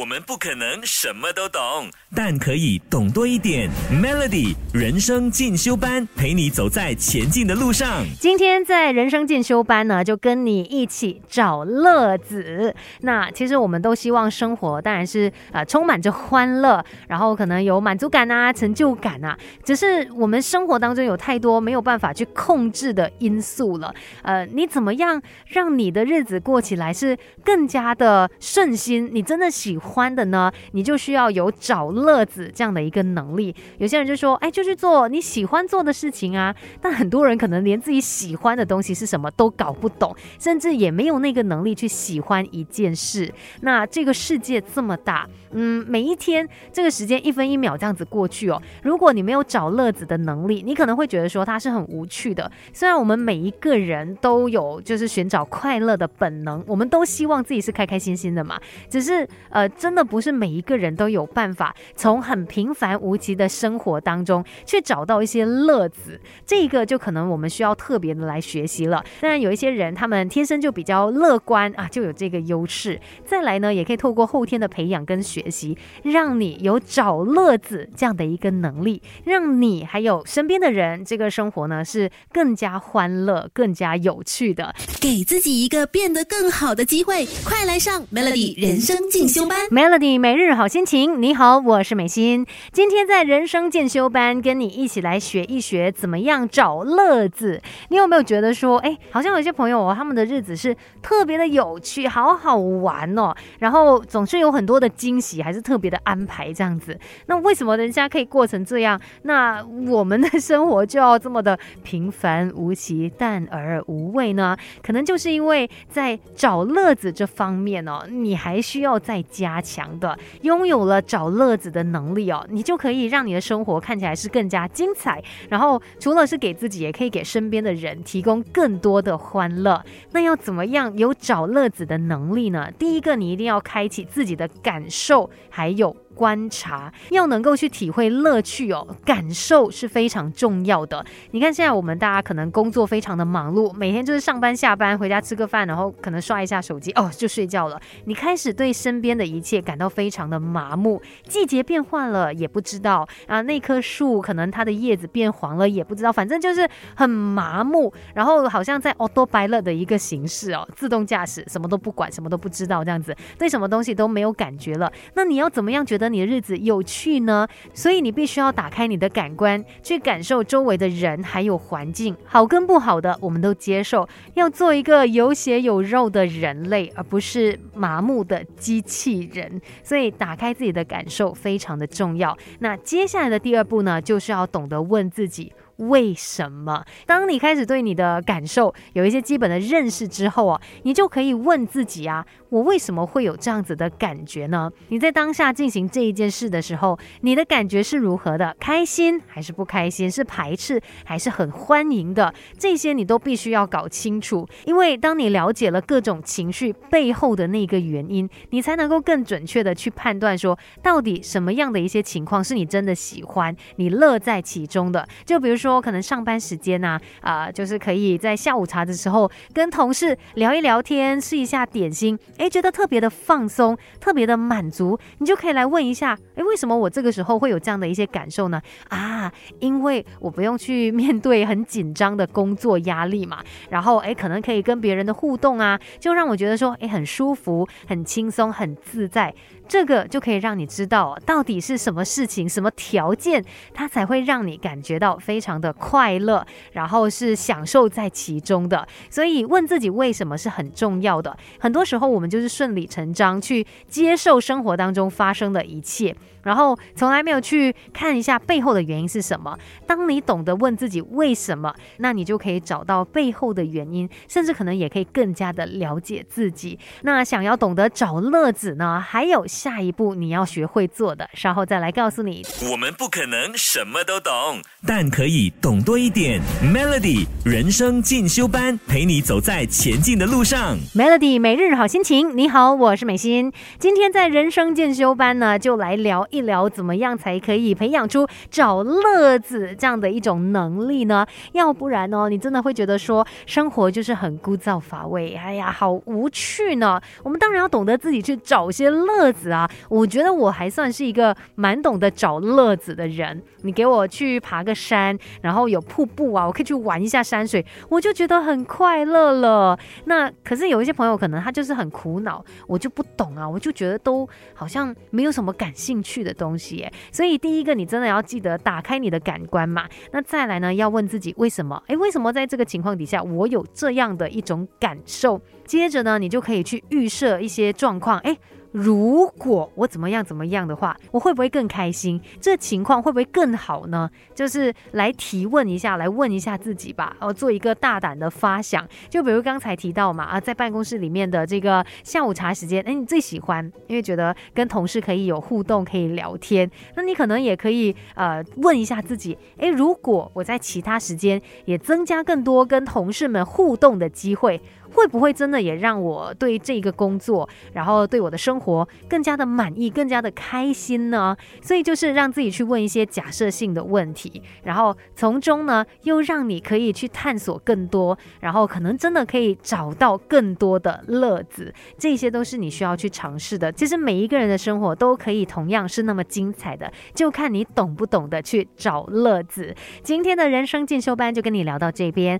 我们不可能什么都懂，但可以懂多一点。Melody 人生进修班陪你走在前进的路上。今天在人生进修班呢，就跟你一起找乐子。那其实我们都希望生活当然是呃充满着欢乐，然后可能有满足感啊、成就感啊。只是我们生活当中有太多没有办法去控制的因素了。呃，你怎么样让你的日子过起来是更加的顺心？你真的喜欢的呢，你就需要有找乐子这样的一个能力。有些人就说，哎，就去做你喜欢做的事情啊。但很多人可能连自己喜欢的东西是什么都搞不懂，甚至也没有那个能力去喜欢一件事。那这个世界这么大，嗯，每一天这个时间一分一秒这样子过去哦。如果你没有找乐子的能力，你可能会觉得说它是很无趣的。虽然我们每一个人都有就是寻找快乐的本能，我们都希望自己是开开心心的嘛。只是呃，真的不是每一个人都有办法从很平凡无奇的生活当中去找到一些乐子，这个就可能我们需要特别的来学习了。当然，有一些人他们天生就比较乐观啊，就有这个优势。再来呢，也可以透过后天的培养跟学习，让你有找乐子这样的一个能力，让你还有身边的人，这个生活呢是更加欢乐、更加有趣的。给自己一个变得更好的机会，快来上 Melody 人生进修班。Melody 每日好心情，你好，我是美心。今天在人生进修班跟你一起来学一学怎么样找乐子。你有没有觉得说，哎，好像有些朋友哦，他们的日子是特别的有趣，好好玩哦，然后总是有很多的惊喜，还是特别的安排这样子。那为什么人家可以过成这样，那我们的生活就要这么的平凡无奇、淡而无味呢？可能就是因为在找乐子这方面哦，你还需要再加强的。拥有了找乐子的能力哦，你就可以让你的生活看起来是更加精彩。然后除了是给自己，也可以给身边的人提供更多的欢乐。那要怎么样有找乐子的能力呢？第一个，你一定要开启自己的感受，还有。观察要能够去体会乐趣哦，感受是非常重要的。你看现在我们大家可能工作非常的忙碌，每天就是上班下班回家吃个饭，然后可能刷一下手机哦就睡觉了。你开始对身边的一切感到非常的麻木，季节变换了也不知道啊，那棵树可能它的叶子变黄了也不知道，反正就是很麻木，然后好像在 autopilot 的一个形式哦，自动驾驶什么都不管，什么都不知道这样子，对什么东西都没有感觉了。那你要怎么样觉得？你的日子有趣呢，所以你必须要打开你的感官，去感受周围的人还有环境，好跟不好的我们都接受，要做一个有血有肉的人类，而不是麻木的机器人。所以打开自己的感受非常的重要。那接下来的第二步呢，就是要懂得问自己。为什么？当你开始对你的感受有一些基本的认识之后啊，你就可以问自己啊，我为什么会有这样子的感觉呢？你在当下进行这一件事的时候，你的感觉是如何的？开心还是不开心？是排斥还是很欢迎的？这些你都必须要搞清楚，因为当你了解了各种情绪背后的那个原因，你才能够更准确的去判断说，到底什么样的一些情况是你真的喜欢、你乐在其中的。就比如说。可能上班时间呐，啊，就是可以在下午茶的时候跟同事聊一聊天，吃一下点心，哎，觉得特别的放松，特别的满足，你就可以来问一下，哎，为什么我这个时候会有这样的一些感受呢？啊，因为我不用去面对很紧张的工作压力嘛，然后哎，可能可以跟别人的互动啊，就让我觉得说，哎，很舒服，很轻松，很自在。这个就可以让你知道到底是什么事情、什么条件，它才会让你感觉到非常的快乐，然后是享受在其中的。所以问自己为什么是很重要的。很多时候我们就是顺理成章去接受生活当中发生的一切。然后从来没有去看一下背后的原因是什么。当你懂得问自己为什么，那你就可以找到背后的原因，甚至可能也可以更加的了解自己。那想要懂得找乐子呢？还有下一步你要学会做的，稍后再来告诉你。我们不可能什么都懂，但可以懂多一点。Melody 人生进修班陪你走在前进的路上。Melody 每日好心情，你好，我是美心。今天在人生进修班呢，就来聊一聊，怎么样才可以培养出找乐子这样的一种能力呢？要不然哦，你真的会觉得说生活就是很枯燥乏味，哎呀，好无趣呢。我们当然要懂得自己去找些乐子啊。我觉得我还算是一个蛮懂得找乐子的人。你给我去爬个山，然后有瀑布啊，我可以去玩一下山水，我就觉得很快乐了。那可是有一些朋友可能他就是很苦恼，我就不懂啊，我就觉得都好像没有什么感兴趣的东西。耶。所以第一个，你真的要记得打开你的感官嘛。那再来呢，要问自己为什么？诶，为什么在这个情况底下我有这样的一种感受？接着呢，你就可以去预设一些状况。诶。如果我怎么样怎么样的话，我会不会更开心？这情况会不会更好呢？就是来提问一下，来问一下自己吧。哦，做一个大胆的发想。就比如刚才提到嘛，啊，在办公室里面的这个下午茶时间，哎，你最喜欢，因为觉得跟同事可以有互动，可以聊天。那你可能也可以呃问一下自己，哎，如果我在其他时间也增加更多跟同事们互动的机会。会不会真的也让我对这个工作，然后对我的生活更加的满意，更加的开心呢？所以就是让自己去问一些假设性的问题，然后从中呢又让你可以去探索更多，然后可能真的可以找到更多的乐子。这些都是你需要去尝试的。其实每一个人的生活都可以同样是那么精彩的，就看你懂不懂得去找乐子。今天的人生进修班就跟你聊到这边，